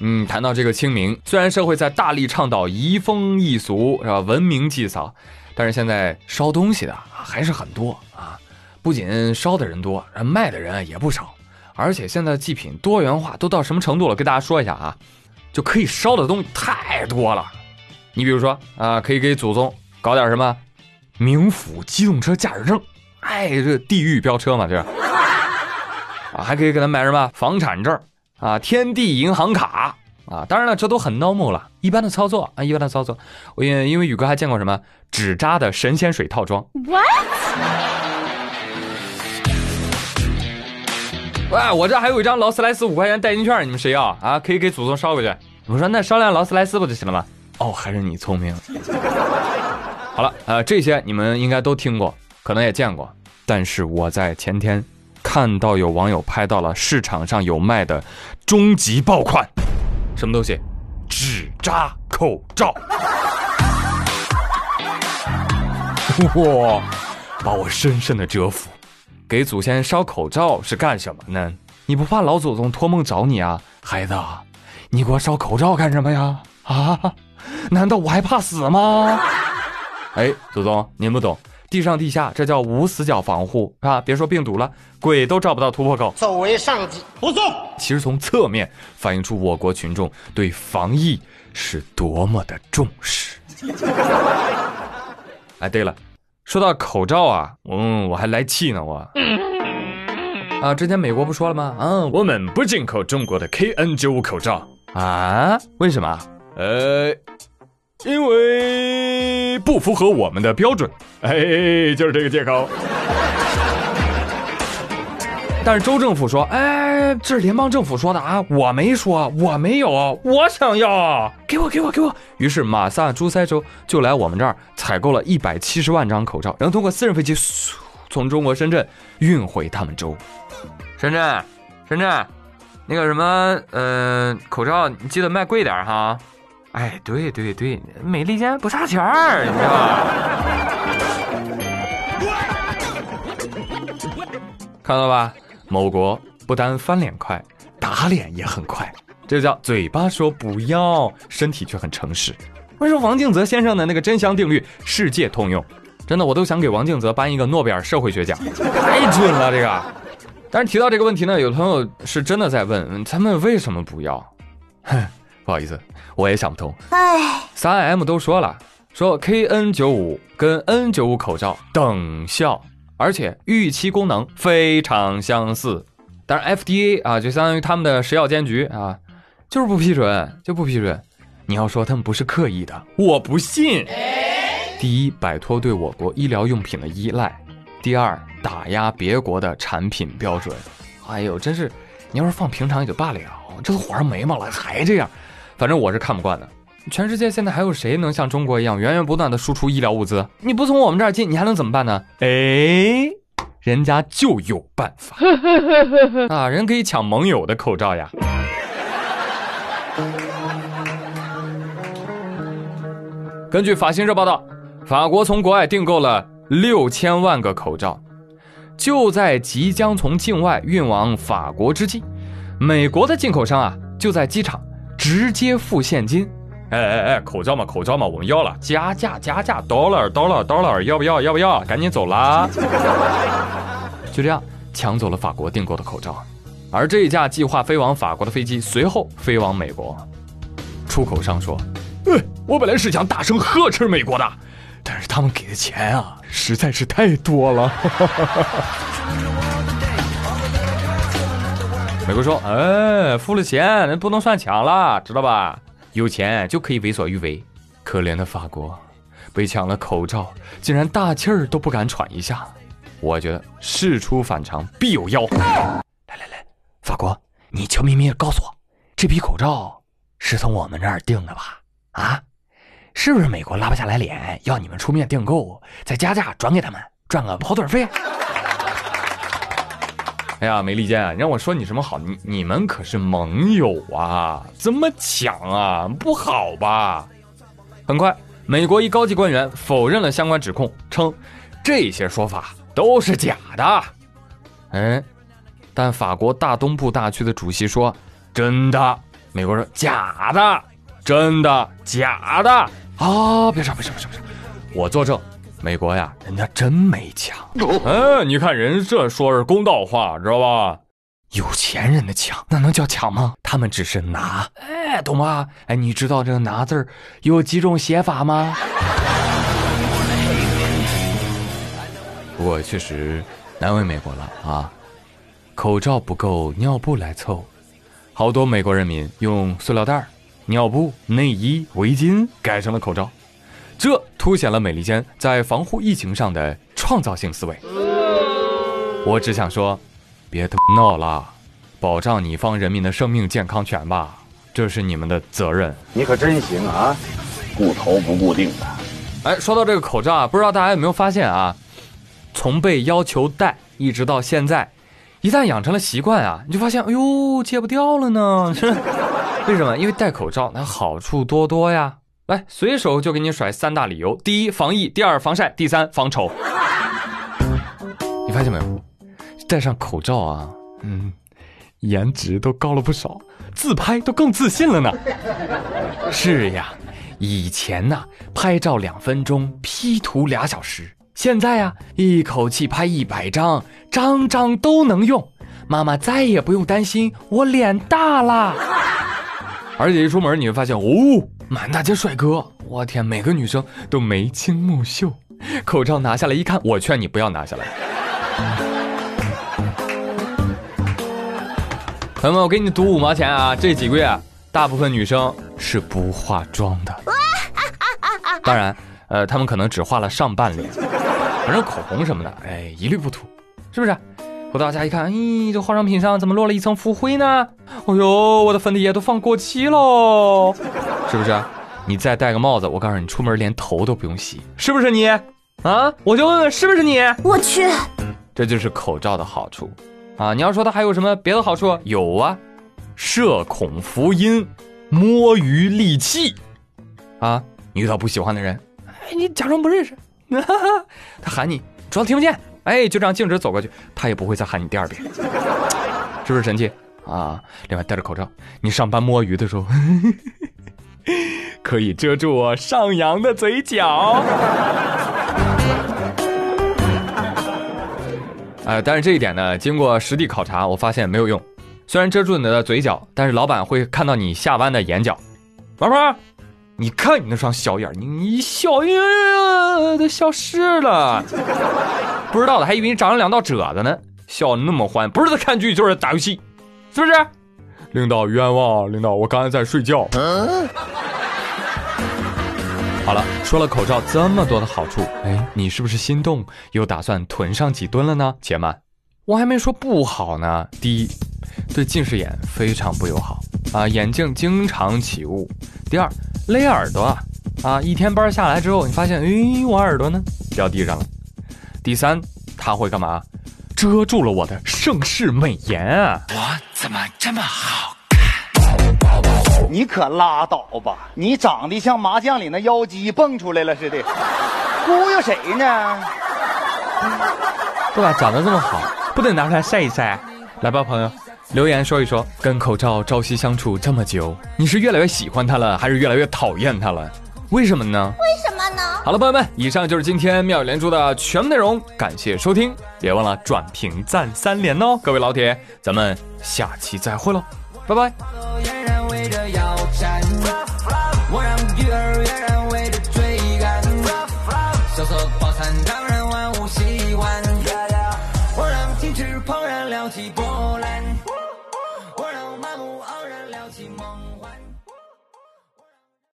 嗯，谈到这个清明，虽然社会在大力倡导移风易俗，是吧？文明祭扫，但是现在烧东西的还是很多啊。不仅烧的人多，卖的人也不少。而且现在祭品多元化都到什么程度了？跟大家说一下啊，就可以烧的东西太多了。你比如说啊，可以给祖宗搞点什么冥府机动车驾驶证，哎，这地狱飙车嘛，这啊，还可以给他买什么房产证啊，天地银行卡啊。当然了，这都很 normal 了，一般的操作啊，一般的操作。我因因为宇哥还见过什么纸扎的神仙水套装。What？喂，我这还有一张劳斯莱斯五块钱代金券，你们谁要啊？可以给祖宗捎回去。我说那捎辆劳斯莱斯不就行了吗？哦，还是你聪明。好了，呃，这些你们应该都听过，可能也见过。但是我在前天看到有网友拍到了市场上有卖的终极爆款，什么东西？纸扎口罩。哇，把我深深的折服。给祖先烧口罩是干什么呢？你不怕老祖宗托梦找你啊，孩子？你给我烧口罩干什么呀？啊？难道我还怕死吗？哎，祖宗，您不懂，地上地下这叫无死角防护啊！别说病毒了，鬼都找不到突破口。走为上计，不送。其实从侧面反映出我国群众对防疫是多么的重视。哎，对了。说到口罩啊，嗯，我还来气呢，我啊，之前美国不说了吗？嗯，我们不进口中国的 KN95 口罩啊？为什么？呃，因为不符合我们的标准。哎，就是这个借口。但是州政府说，哎，这是联邦政府说的啊，我没说，我没有，我想要，给我，给我，给我。于是马萨诸塞州就来我们这儿采购了一百七十万张口罩，然后通过私人飞机从中国深圳运回他们州。深圳，深圳，那个什么，呃，口罩你记得卖贵点哈。哎，对对对，美利坚不差钱儿，你知道吧？看到吧？某国不单翻脸快，打脸也很快，这叫嘴巴说不要，身体却很诚实。我说王敬泽先生的那个真香定律世界通用，真的我都想给王敬泽颁一个诺贝尔社会学奖，太准了这个。但是提到这个问题呢，有朋友是真的在问他们为什么不要？哼，不好意思，我也想不通。哎，三 M 都说了，说 KN95 跟 N95 口罩等效。而且预期功能非常相似，但是 FDA 啊，就相当于他们的食药监局啊，就是不批准，就不批准。你要说他们不是刻意的，我不信。第一，摆脱对我国医疗用品的依赖；第二，打压别国的产品标准。哎呦，真是，你要是放平常也就罢了，这都火上眉毛了还这样，反正我是看不惯的。全世界现在还有谁能像中国一样源源不断的输出医疗物资？你不从我们这儿进，你还能怎么办呢？哎，人家就有办法 啊！人可以抢盟友的口罩呀。根据法新社报道，法国从国外订购了六千万个口罩，就在即将从境外运往法国之际，美国的进口商啊就在机场直接付现金。哎哎哎，口罩嘛，口罩嘛，我们要了，加价加价，dollar dollar dollar，要不要？要不要？赶紧走啦！就这样抢走了法国订购的口罩，而这一架计划飞往法国的飞机随后飞往美国。出口商说：“呃，我本来是想大声呵斥美国的，但是他们给的钱啊实在是太多了。”美国说：“哎，付了钱，那不能算抢了，知道吧？”有钱就可以为所欲为，可怜的法国被抢了口罩，竟然大气儿都不敢喘一下。我觉得事出反常必有妖。来来来，法国，你悄咪咪的告诉我，这批口罩是从我们这儿订的吧？啊，是不是美国拉不下来脸要你们出面订购，再加价转给他们，赚个跑腿费？哎呀，没利坚，你让我说你什么好？你你们可是盟友啊，怎么抢啊？不好吧？很快，美国一高级官员否认了相关指控，称这些说法都是假的。哎，但法国大东部大区的主席说真的，美国说假的，真的假的啊！别吵，别吵，别吵，别吵！我作证，美国呀，人家真没抢。哎，你看人这说是公道话，知道吧？有钱人的抢，那能叫抢吗？他们只是拿，哎，懂吗？哎，你知道这个拿字儿有几种写法吗？不过确实难为美国了啊！口罩不够，尿布来凑，好多美国人民用塑料袋、尿布、内衣、围巾改成了口罩，这凸显了美利坚在防护疫情上的创造性思维。我只想说，别他妈闹了，保障你方人民的生命健康权吧，这是你们的责任。你可真行啊，顾头不顾腚的。哎，说到这个口罩啊，不知道大家有没有发现啊？从被要求戴一直到现在，一旦养成了习惯啊，你就发现，哎呦，戒不掉了呢。为什么？因为戴口罩那好处多多呀。来，随手就给你甩三大理由：第一，防疫；第二，防晒；第三，防丑。你发现没有？戴上口罩啊，嗯，颜值都高了不少，自拍都更自信了呢。是呀，以前呢，拍照两分钟，P 图俩小时。现在呀，一口气拍一百张，张张都能用，妈妈再也不用担心我脸大啦。而且一出门你会发现，哦，满大街帅哥，我天，每个女生都眉清目秀。口罩拿下来一看，我劝你不要拿下来。朋友们，我给你赌五毛钱啊，这几个月大部分女生是不化妆的。当然。呃，他们可能只化了上半脸，反正口红什么的，哎，一律不涂，是不是？回到家一看，咦，这化妆品上怎么落了一层浮灰呢？哦呦，我的粉底液都放过期喽，是不是？你再戴个帽子，我告诉你，出门连头都不用洗，是不是你？啊，我就问问，是不是你？我去，这就是口罩的好处啊！你要说它还有什么别的好处？有啊，社恐福音，摸鱼利器，啊，你遇到不喜欢的人。哎，你假装不认识，他喊你装听不见，哎，就这样径直走过去，他也不会再喊你第二遍，是不是神奇啊？另外戴着口罩，你上班摸鱼的时候，可以遮住我上扬的嘴角。呃，但是这一点呢，经过实地考察，我发现没有用。虽然遮住你的嘴角，但是老板会看到你下弯的眼角。王鹏。你看你那双小眼，你你笑呀都消失了，不知道的还以为你长了两道褶子呢，笑那么欢，不是在看剧就是打游戏，是不是？领导冤枉，领导我刚才在睡觉。好了，说了口罩这么多的好处，哎，你是不是心动，又打算囤上几吨了呢？且慢，我还没说不好呢。第一，对近视眼非常不友好啊，眼镜经常起雾。第二。勒耳朵啊，啊！一天班下来之后，你发现，哎，我耳朵呢掉地上了。第三，它会干嘛？遮住了我的盛世美颜啊！我怎么这么好看？你可拉倒吧！你长得像麻将里那妖姬蹦出来了似的，忽悠谁呢？对吧？长得这么好，不得拿出来晒一晒？来吧，朋友。留言说一说，跟口罩朝夕相处这么久，你是越来越喜欢他了，还是越来越讨厌他了？为什么呢？为什么呢？好了，朋友们，以上就是今天妙语连珠的全部内容，感谢收听，别忘了转评赞三连哦！各位老铁，咱们下期再会喽，拜拜。